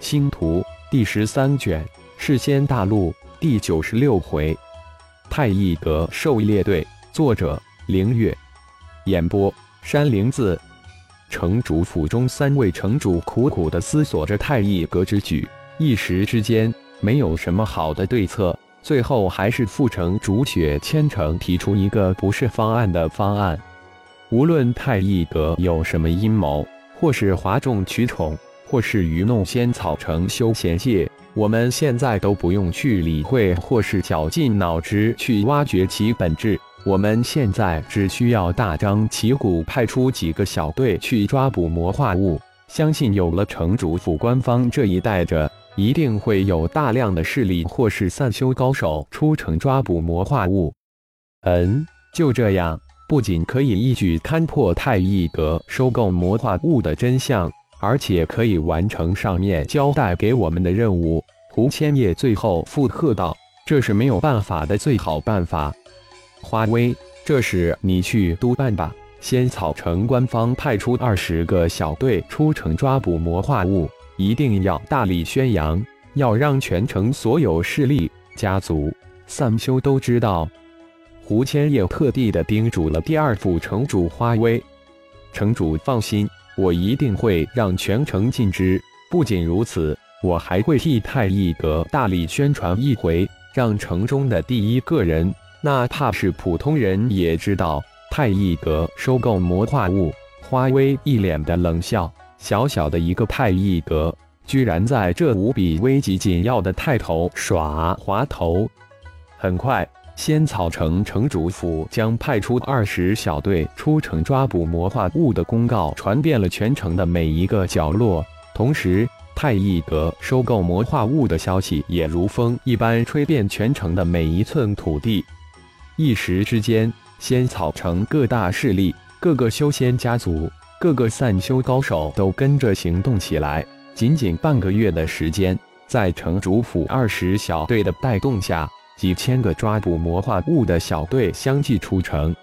星图第十三卷，世仙大陆第九十六回，太乙阁狩猎队，作者：凌月，演播：山灵子。城主府中，三位城主苦苦地思索着太乙阁之举，一时之间没有什么好的对策。最后，还是副城主雪千城提出一个不是方案的方案。无论太乙阁有什么阴谋，或是哗众取宠，或是愚弄仙草城修仙界，我们现在都不用去理会，或是绞尽脑汁去挖掘其本质。我们现在只需要大张旗鼓派出几个小队去抓捕魔化物，相信有了城主府官方这一带着，一定会有大量的势力或是散修高手出城抓捕魔化物。嗯，就这样，不仅可以一举勘破太一阁收购魔化物的真相，而且可以完成上面交代给我们的任务。胡千叶最后附和道：“这是没有办法的最好办法。”花威，这事你去督办吧。仙草城官方派出二十个小队出城抓捕魔化物，一定要大力宣扬，要让全城所有势力、家族、散修都知道。胡千叶特地的叮嘱了第二副城主花威：“城主放心，我一定会让全城尽知。不仅如此，我还会替太一阁大力宣传一回，让城中的第一个人。”哪怕是普通人也知道，太一阁收购魔化物。花威一脸的冷笑，小小的一个太一阁，居然在这无比危急紧要的太头耍滑头。很快，仙草城城主府将派出二十小队出城抓捕魔化物的公告传遍了全城的每一个角落，同时，太一阁收购魔化物的消息也如风一般吹遍全城的每一寸土地。一时之间，仙草城各大势力、各个修仙家族、各个散修高手都跟着行动起来。仅仅半个月的时间，在城主府二十小队的带动下，几千个抓捕魔化物的小队相继出城。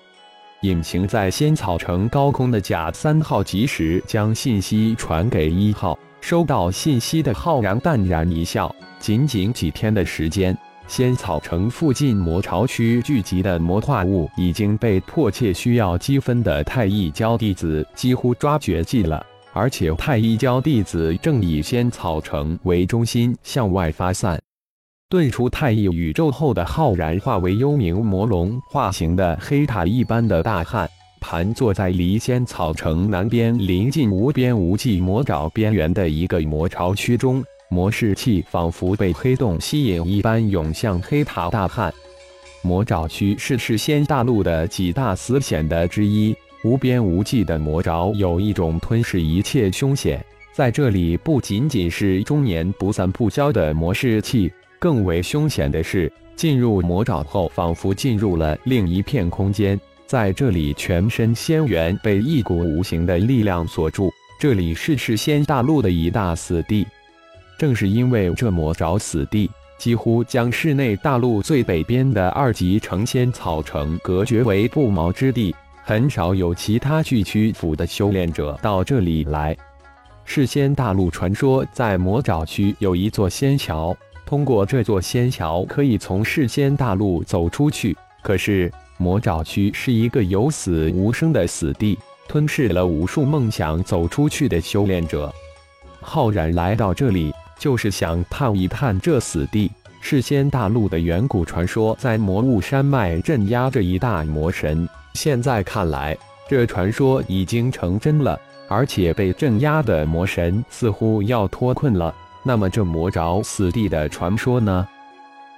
隐形在仙草城高空的甲三号及时将信息传给一号，收到信息的浩然淡然一笑。仅仅几天的时间。仙草城附近魔巢区聚集的魔化物已经被迫切需要积分的太一教弟子几乎抓绝迹了，而且太一教弟子正以仙草城为中心向外发散。遁出太一宇宙后的浩然化为幽冥魔龙化形的黑塔一般的大汉，盘坐在离仙草城南边临近无边无际魔爪边缘的一个魔巢区中。魔士气仿佛被黑洞吸引一般涌向黑塔大汉。魔爪区是世仙大陆的几大死险的之一，无边无际的魔爪有一种吞噬一切凶险。在这里，不仅仅是终年不散不消的魔士气，更为凶险的是，进入魔爪后，仿佛进入了另一片空间。在这里，全身仙元被一股无形的力量锁住。这里是世仙大陆的一大死地。正是因为这魔爪死地，几乎将室内大陆最北边的二级成仙草城隔绝为不毛之地，很少有其他巨区府的修炼者到这里来。世仙大陆传说，在魔爪区有一座仙桥，通过这座仙桥可以从世仙大陆走出去。可是魔爪区是一个有死无生的死地，吞噬了无数梦想走出去的修炼者。浩然来到这里。就是想探一探这死地。世仙大陆的远古传说，在魔物山脉镇压着一大魔神。现在看来，这传说已经成真了，而且被镇压的魔神似乎要脱困了。那么，这魔爪死地的传说呢？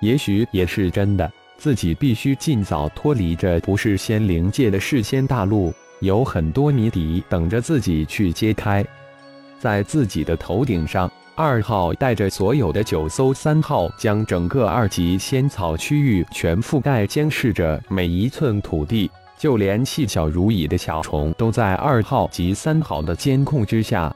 也许也是真的。自己必须尽早脱离这不是仙灵界的世仙大陆，有很多谜底等着自己去揭开。在自己的头顶上。二号带着所有的九艘三号，将整个二级仙草区域全覆盖，监视着每一寸土地，就连细小如蚁的小虫都在二号及三号的监控之下。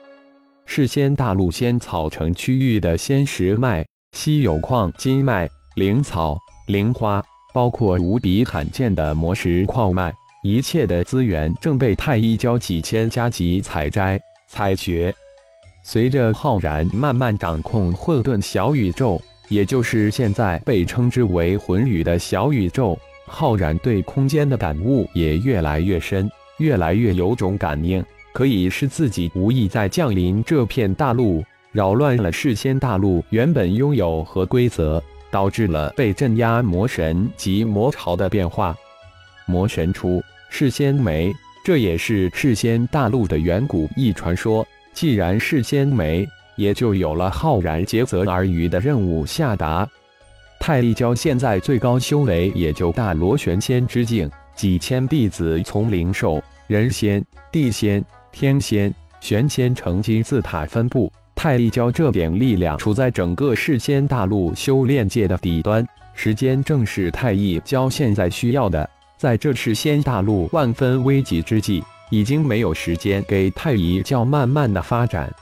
是仙大陆仙草城区域的仙石脉、稀有矿金脉、灵草、灵花，包括无比罕见的魔石矿脉，一切的资源正被太一教几千家级采摘、采掘。随着浩然慢慢掌控混沌小宇宙，也就是现在被称之为魂宇的小宇宙，浩然对空间的感悟也越来越深，越来越有种感应，可以是自己无意在降临这片大陆，扰乱了世仙大陆原本拥有和规则，导致了被镇压魔神及魔潮的变化。魔神出，世仙没，这也是世仙大陆的远古一传说。既然世仙没，也就有了浩然竭泽而渔的任务下达。太一教现在最高修为也就大罗玄仙之境，几千弟子从灵兽、人仙、地仙、天仙、玄仙成金字塔分布。太一教这点力量处在整个世仙大陆修炼界的底端，时间正是太一教现在需要的。在这世仙大陆万分危急之际。已经没有时间给太一教慢慢的发展。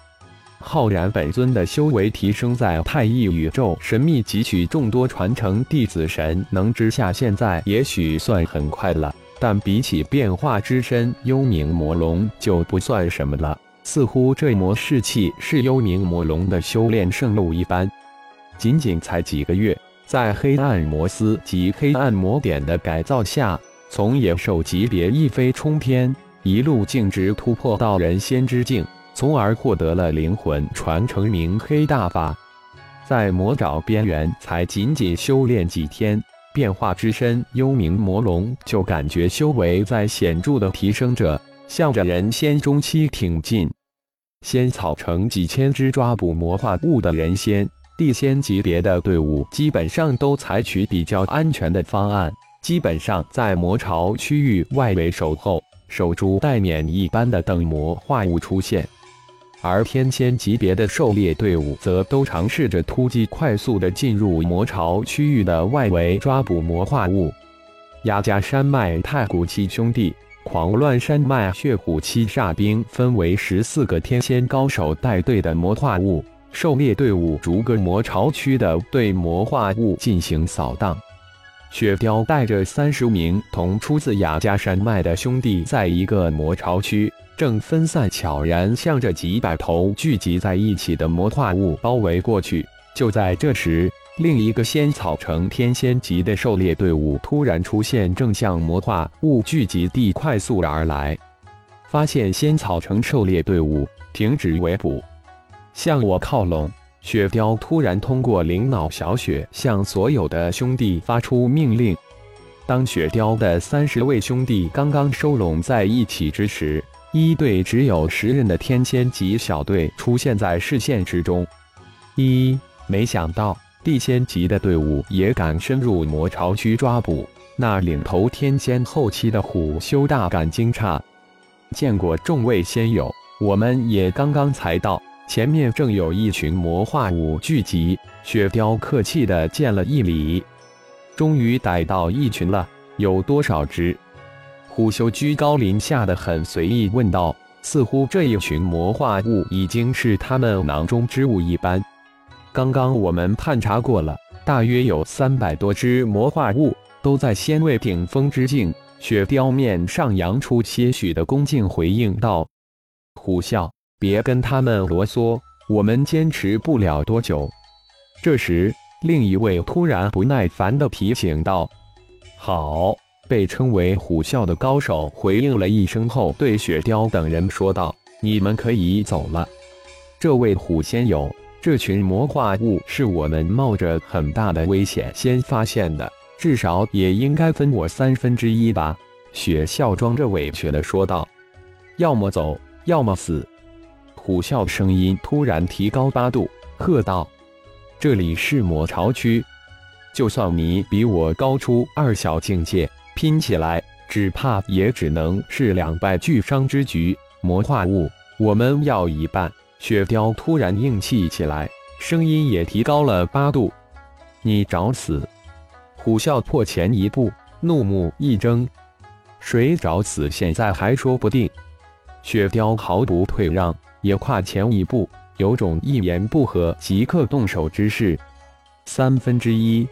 浩然本尊的修为提升在太一宇宙神秘汲取众多传承弟子神能之下，现在也许算很快了，但比起变化之身幽冥魔龙就不算什么了。似乎这魔士气是幽冥魔龙的修炼圣路一般。仅仅才几个月，在黑暗魔丝及黑暗魔点的改造下，从野兽级别一飞冲天。一路径直突破到人仙之境，从而获得了灵魂传承明黑大法。在魔爪边缘，才仅仅修炼几天，变化之身幽冥魔龙就感觉修为在显著的提升着，向着人仙中期挺进。仙草城几千只抓捕魔化物的人仙、地仙级别的队伍，基本上都采取比较安全的方案，基本上在魔巢区域外围守候。守株待免一般的等魔化物出现，而天仙级别的狩猎队伍则都尝试着突击，快速的进入魔巢区域的外围抓捕魔化物。雅加山脉太古七兄弟、狂乱山脉血虎七煞兵分为十四个天仙高手带队的魔化物狩猎队伍，逐个魔巢区的对魔化物进行扫荡。雪雕带着三十名同出自雅加山脉的兄弟，在一个魔巢区正分散悄然向着几百头聚集在一起的魔化物包围过去。就在这时，另一个仙草城天仙级的狩猎队伍突然出现，正向魔化物聚集地快速而来。发现仙草城狩猎队伍停止围捕，向我靠拢。雪雕突然通过灵脑小雪向所有的兄弟发出命令。当雪雕的三十位兄弟刚刚收拢在一起之时，一队只有十人的天仙级小队出现在视线之中。一没想到地仙级的队伍也敢深入魔巢区抓捕，那领头天仙后期的虎修大感惊诧，见过众位仙友，我们也刚刚才到。前面正有一群魔化物聚集，雪雕客气的见了一礼。终于逮到一群了，有多少只？虎修居高临下的很随意问道，似乎这一群魔化物已经是他们囊中之物一般。刚刚我们探查过了，大约有三百多只魔化物，都在仙位顶峰之境。雪雕面上扬出些许的恭敬，回应道：“虎啸。”别跟他们啰嗦，我们坚持不了多久。这时，另一位突然不耐烦地提醒道：“好。”被称为虎啸的高手回应了一声后，对雪雕等人说道：“你们可以走了。”这位虎仙友，这群魔化物是我们冒着很大的危险先发现的，至少也应该分我三分之一吧？”雪笑装着委屈的说道：“要么走，要么死。”虎啸声音突然提高八度，喝道：“这里是魔巢区，就算你比我高出二小境界，拼起来只怕也只能是两败俱伤之局。魔化物，我们要一半。”雪雕突然硬气起来，声音也提高了八度：“你找死！”虎啸破前一步，怒目一睁：“谁找死？现在还说不定。”雪雕毫不退让。也跨前一步，有种一言不合即刻动手之势。三分之一，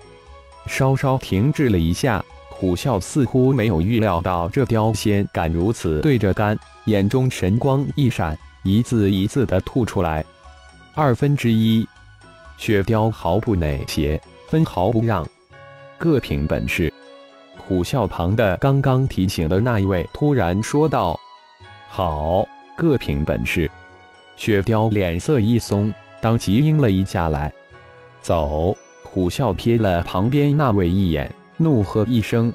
稍稍停滞了一下，虎啸似乎没有预料到这雕仙敢如此对着干，眼中神光一闪，一字一字的吐出来：“二分之一。雪雕毫不内斜，分毫不让，各凭本事。虎啸旁的刚刚提醒的那一位突然说道：“好，各凭本事。”雪雕脸色一松，当即应了一下来。走！虎啸瞥了旁边那位一眼，怒喝一声：“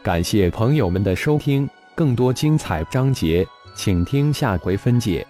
感谢朋友们的收听，更多精彩章节，请听下回分解。”